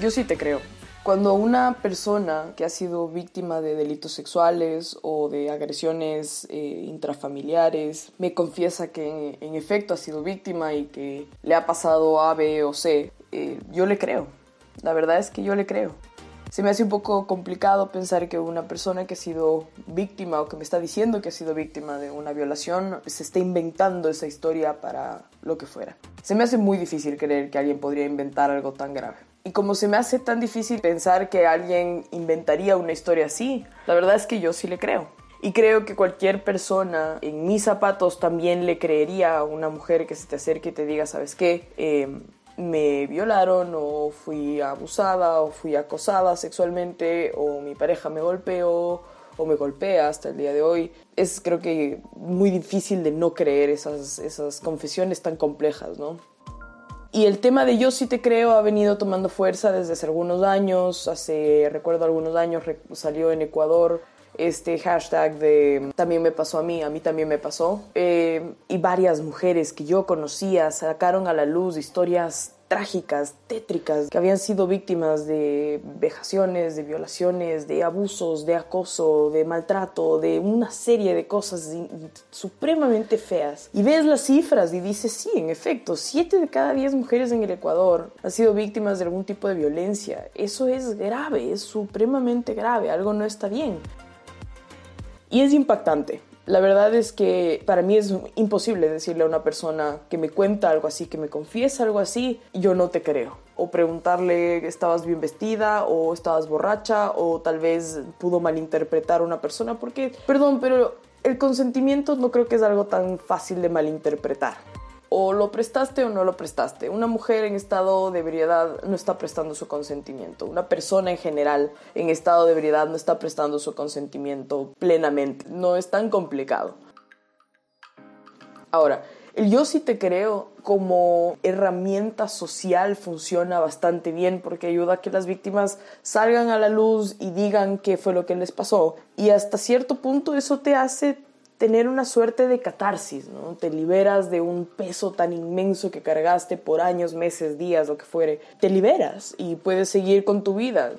Yo sí te creo. Cuando una persona que ha sido víctima de delitos sexuales o de agresiones eh, intrafamiliares me confiesa que en, efecto ha sido víctima y que le ha pasado A, B o C, eh, yo le creo. La verdad es que yo le creo. Se me hace un poco complicado pensar que una persona que ha sido víctima o que me está diciendo que ha sido víctima de una violación se esté inventando esa historia para lo que fuera. Se me hace muy difícil creer que alguien podría inventar algo tan grave. Y como se me hace tan difícil pensar que alguien inventaría una historia así, la verdad es que yo sí le creo. Y creo que cualquier persona en mis zapatos también le creería a una mujer que se te acerque y te diga, ¿sabes qué? Eh, me violaron o fui abusada o fui acosada sexualmente o mi pareja me golpeó o me golpea hasta el día de hoy. Es creo que muy difícil de no creer esas, esas confesiones tan complejas, ¿no? Y el tema de yo sí te creo ha venido tomando fuerza desde hace algunos años. Hace, recuerdo algunos años, salió en Ecuador este hashtag de también me pasó a mí, a mí también me pasó. Eh, y varias mujeres que yo conocía sacaron a la luz historias trágicas, tétricas, que habían sido víctimas de vejaciones, de violaciones, de abusos, de acoso, de maltrato, de una serie de cosas supremamente feas. Y ves las cifras y dices, sí, en efecto, 7 de cada 10 mujeres en el Ecuador han sido víctimas de algún tipo de violencia. Eso es grave, es supremamente grave, algo no está bien. Y es impactante. La verdad es que para mí es imposible decirle a una persona que me cuenta algo así, que me confiesa algo así, yo no te creo. O preguntarle, ¿estabas bien vestida? ¿O estabas borracha? ¿O tal vez pudo malinterpretar a una persona? Porque, perdón, pero el consentimiento no creo que es algo tan fácil de malinterpretar o lo prestaste o no lo prestaste. Una mujer en estado de ebriedad no está prestando su consentimiento. Una persona en general en estado de ebriedad no está prestando su consentimiento plenamente. No es tan complicado. Ahora, el yo sí te creo como herramienta social funciona bastante bien porque ayuda a que las víctimas salgan a la luz y digan qué fue lo que les pasó. Y hasta cierto punto eso te hace tener una suerte de catarsis, ¿no? Te liberas de un peso tan inmenso que cargaste por años, meses, días, lo que fuere. Te liberas y puedes seguir con tu vida.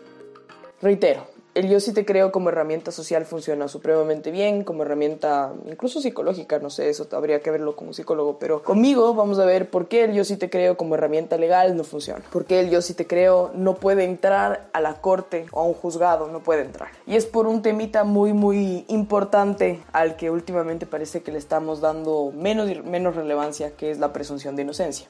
Reitero, el yo sí te creo como herramienta social funciona supremamente bien, como herramienta incluso psicológica, no sé, eso habría que verlo como psicólogo, pero conmigo vamos a ver por qué el yo sí te creo como herramienta legal no funciona, por qué el yo sí te creo no puede entrar a la corte o a un juzgado, no puede entrar. Y es por un temita muy, muy importante al que últimamente parece que le estamos dando menos, menos relevancia, que es la presunción de inocencia.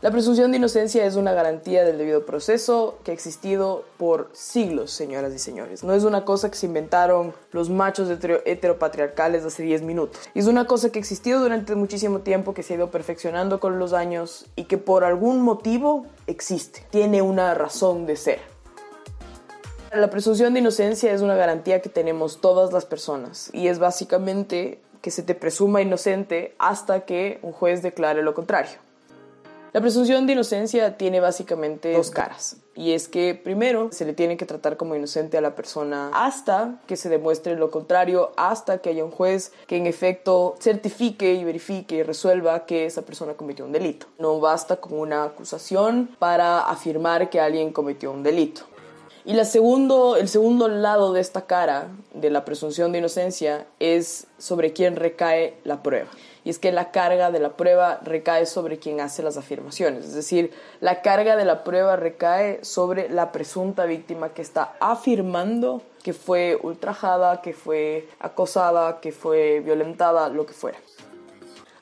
La presunción de inocencia es una garantía del debido proceso que ha existido por siglos, señoras y señores. No es una cosa que se inventaron los machos heteropatriarcales hace 10 minutos. Es una cosa que ha existido durante muchísimo tiempo, que se ha ido perfeccionando con los años y que por algún motivo existe. Tiene una razón de ser. La presunción de inocencia es una garantía que tenemos todas las personas y es básicamente que se te presuma inocente hasta que un juez declare lo contrario. La presunción de inocencia tiene básicamente dos caras. Y es que primero se le tiene que tratar como inocente a la persona hasta que se demuestre lo contrario, hasta que haya un juez que en efecto certifique y verifique y resuelva que esa persona cometió un delito. No basta con una acusación para afirmar que alguien cometió un delito. Y la segundo, el segundo lado de esta cara de la presunción de inocencia es sobre quién recae la prueba y es que la carga de la prueba recae sobre quien hace las afirmaciones, es decir, la carga de la prueba recae sobre la presunta víctima que está afirmando que fue ultrajada, que fue acosada, que fue violentada, lo que fuera.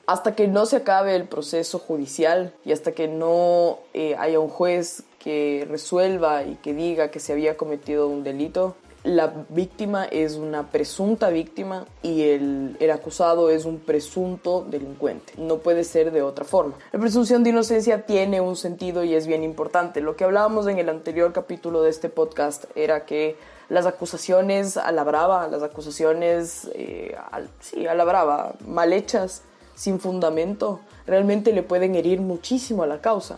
Hasta que no se acabe el proceso judicial y hasta que no eh, haya un juez que resuelva y que diga que se había cometido un delito, la víctima es una presunta víctima y el, el, acusado es un presunto delincuente. No puede ser de otra forma. La presunción de inocencia tiene un sentido y es bien importante. Lo que hablábamos en el anterior capítulo de este podcast era que las acusaciones a la brava, las acusaciones, eh, sí, a la brava, mal hechas, sin fundamento, realmente le pueden herir muchísimo a la causa.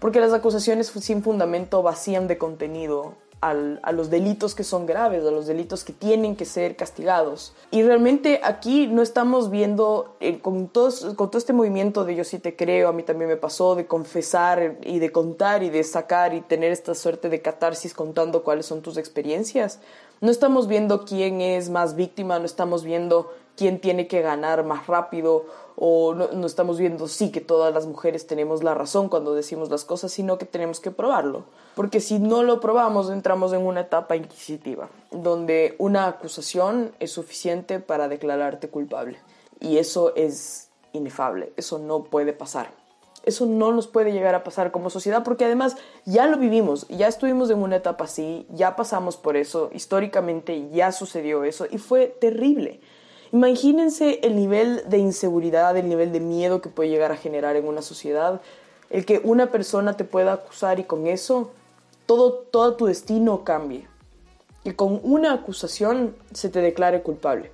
Porque las acusaciones sin fundamento vacían de contenido a los delitos que son graves, a los delitos que tienen que ser castigados. Y realmente aquí no estamos viendo, eh, con, con todo este movimiento de yo sí te creo, a mí también me pasó, de confesar y de contar y de sacar y tener esta suerte de catarsis contando cuáles son tus experiencias. No estamos viendo quién es más víctima, no estamos viendo quién tiene que ganar más rápido o no, estamos viendo sí que todas las mujeres tenemos la razón cuando decimos las cosas, sino que tenemos que probarlo. Porque si no lo probamos entramos en una etapa inquisitiva, donde una acusación es suficiente para declararte culpable. Y eso es inefable, eso no puede pasar. Eso no nos puede llegar a pasar como sociedad porque además ya lo vivimos, ya estuvimos en una etapa así, ya pasamos por eso, históricamente ya sucedió eso y fue terrible. Imagínense el nivel de inseguridad, el nivel de miedo que puede llegar a generar en una sociedad, el que una persona te pueda acusar y con eso todo, todo tu destino cambie. Y con una acusación se te declare culpable.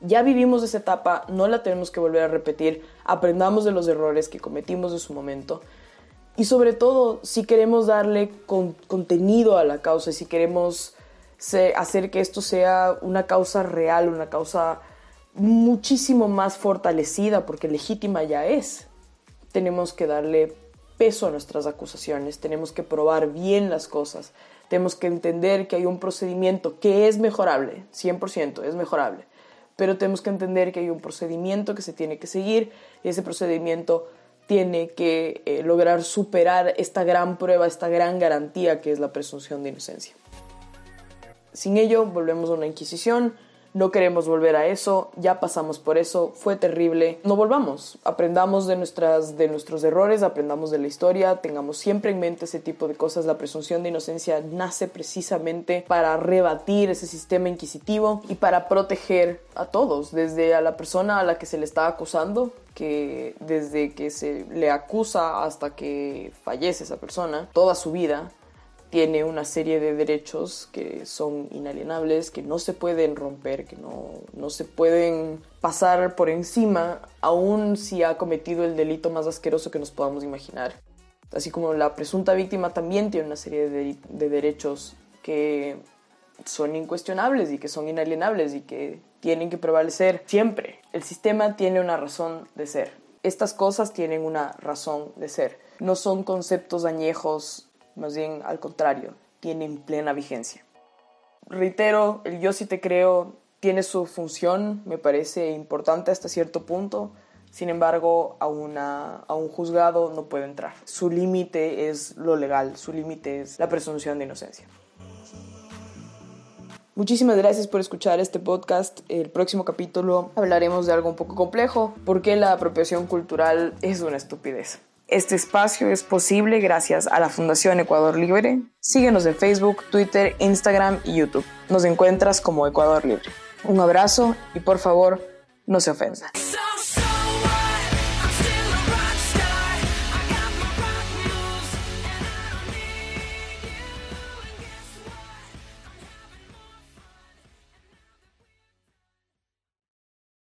Ya vivimos esa etapa, no la tenemos que volver a repetir, aprendamos de los errores que cometimos en su momento. Y sobre todo, si queremos darle contenido a la causa, si queremos hacer que esto sea una causa real, una causa muchísimo más fortalecida, porque legítima ya es. Tenemos que darle peso a nuestras acusaciones, tenemos que probar bien las cosas, tenemos que entender que hay un procedimiento que es mejorable, 100% es mejorable, pero tenemos que entender que hay un procedimiento que se tiene que seguir y ese procedimiento tiene que eh, lograr superar esta gran prueba, esta gran garantía que es la presunción de inocencia. Sin ello, volvemos a una Inquisición, no queremos volver a eso, ya pasamos por eso, fue terrible, no volvamos, aprendamos de, nuestras, de nuestros errores, aprendamos de la historia, tengamos siempre en mente ese tipo de cosas, la presunción de inocencia nace precisamente para rebatir ese sistema inquisitivo y para proteger a todos, desde a la persona a la que se le está acusando, que desde que se le acusa hasta que fallece esa persona, toda su vida, tiene una serie de derechos que son inalienables, que no se pueden romper, que no, no se pueden pasar por encima, aun si ha cometido el delito más asqueroso que nos podamos imaginar. Así como la presunta víctima también tiene una serie de, de derechos que son incuestionables y que son inalienables y que tienen que prevalecer siempre. El sistema tiene una razón de ser. Estas cosas tienen una razón de ser. No son conceptos añejos más bien al contrario, tienen plena vigencia. Reitero, el yo sí te creo tiene su función, me parece importante hasta cierto punto, sin embargo, a, una, a un juzgado no puede entrar. Su límite es lo legal, su límite es la presunción de inocencia. Muchísimas gracias por escuchar este podcast. El próximo capítulo hablaremos de algo un poco complejo, porque la apropiación cultural es una estupidez. Este espacio es posible gracias a la Fundación Ecuador Libre. Síguenos en Facebook, Twitter, Instagram y YouTube. Nos encuentras como Ecuador Libre. Un abrazo y por favor, no se ofendan.